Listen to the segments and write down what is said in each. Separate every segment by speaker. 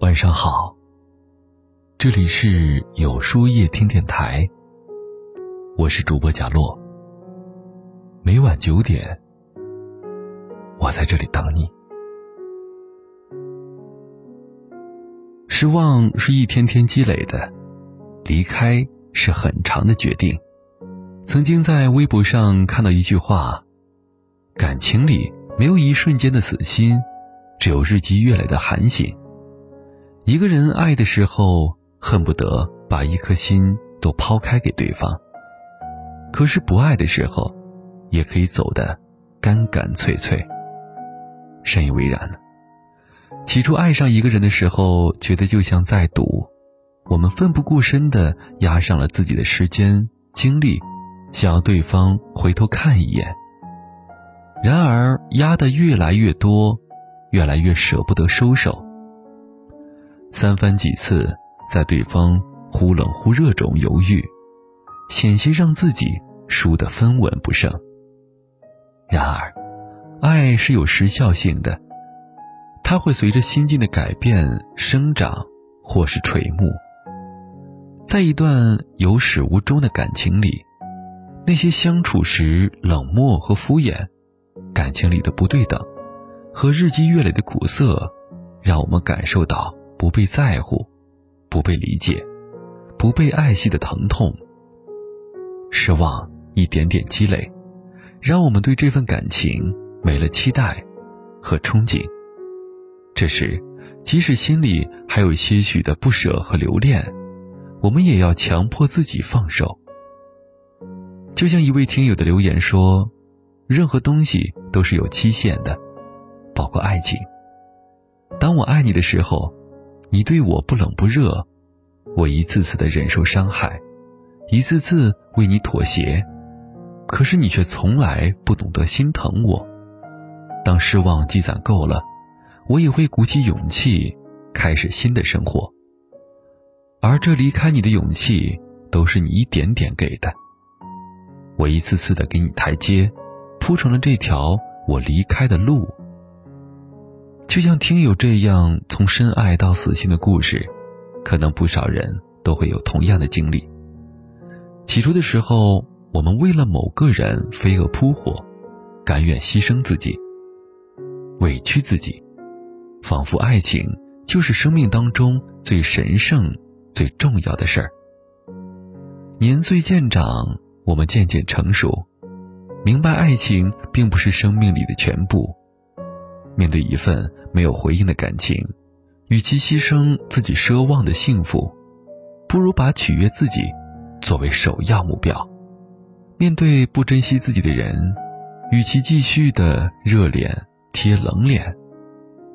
Speaker 1: 晚上好，这里是有书夜听电台，我是主播贾洛。每晚九点，我在这里等你。失望是一天天积累的，离开是很长的决定。曾经在微博上看到一句话：感情里没有一瞬间的死心，只有日积月累的寒心。一个人爱的时候，恨不得把一颗心都抛开给对方；可是不爱的时候，也可以走得干干脆脆。深以为然。起初爱上一个人的时候，觉得就像在赌，我们奋不顾身地押上了自己的时间精力，想要对方回头看一眼。然而压得越来越多，越来越舍不得收手。三番几次在对方忽冷忽热中犹豫，险些让自己输得分文不剩。然而，爱是有时效性的，它会随着心境的改变生长，或是垂暮。在一段有始无终的感情里，那些相处时冷漠和敷衍，感情里的不对等，和日积月累的苦涩，让我们感受到。不被在乎，不被理解，不被爱惜的疼痛。失望一点点积累，让我们对这份感情没了期待和憧憬。这时，即使心里还有些许的不舍和留恋，我们也要强迫自己放手。就像一位听友的留言说：“任何东西都是有期限的，包括爱情。当我爱你的时候。”你对我不冷不热，我一次次的忍受伤害，一次次为你妥协，可是你却从来不懂得心疼我。当失望积攒够了，我也会鼓起勇气开始新的生活。而这离开你的勇气，都是你一点点给的。我一次次的给你台阶，铺成了这条我离开的路。就像听友这样从深爱到死心的故事，可能不少人都会有同样的经历。起初的时候，我们为了某个人飞蛾扑火，甘愿牺牲自己，委屈自己，仿佛爱情就是生命当中最神圣、最重要的事儿。年岁渐长，我们渐渐成熟，明白爱情并不是生命里的全部。面对一份没有回应的感情，与其牺牲自己奢望的幸福，不如把取悦自己作为首要目标。面对不珍惜自己的人，与其继续的热脸贴冷脸，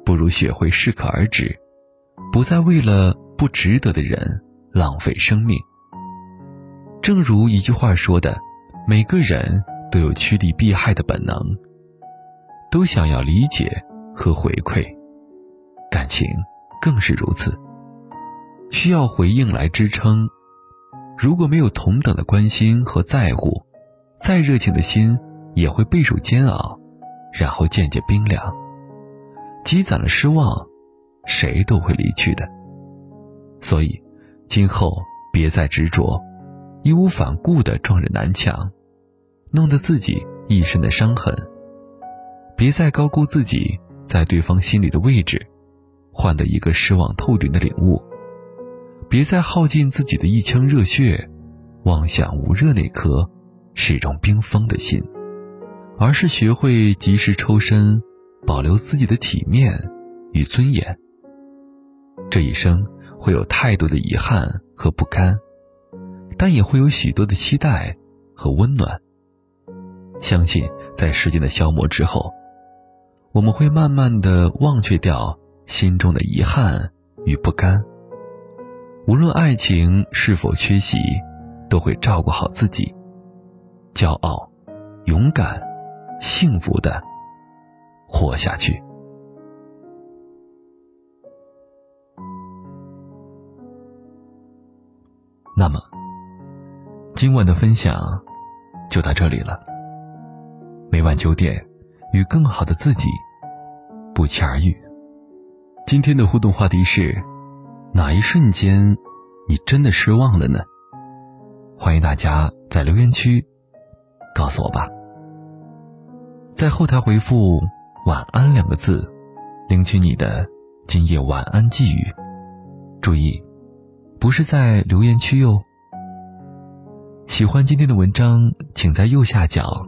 Speaker 1: 不如学会适可而止，不再为了不值得的人浪费生命。正如一句话说的：“每个人都有趋利避害的本能，都想要理解。”和回馈，感情更是如此，需要回应来支撑。如果没有同等的关心和在乎，再热情的心也会备受煎熬，然后渐渐冰凉。积攒了失望，谁都会离去的。所以，今后别再执着，义无反顾地撞着南墙，弄得自己一身的伤痕。别再高估自己。在对方心里的位置，换得一个失望透顶的领悟。别再耗尽自己的一腔热血，妄想捂热那颗始终冰封的心，而是学会及时抽身，保留自己的体面与尊严。这一生会有太多的遗憾和不甘，但也会有许多的期待和温暖。相信在时间的消磨之后。我们会慢慢的忘却掉心中的遗憾与不甘。无论爱情是否缺席，都会照顾好自己，骄傲、勇敢、幸福的活下去。那么，今晚的分享就到这里了。每晚九点。与更好的自己不期而遇。今天的互动话题是：哪一瞬间你真的失望了呢？欢迎大家在留言区告诉我吧。在后台回复“晚安”两个字，领取你的今夜晚安寄语。注意，不是在留言区哟。喜欢今天的文章，请在右下角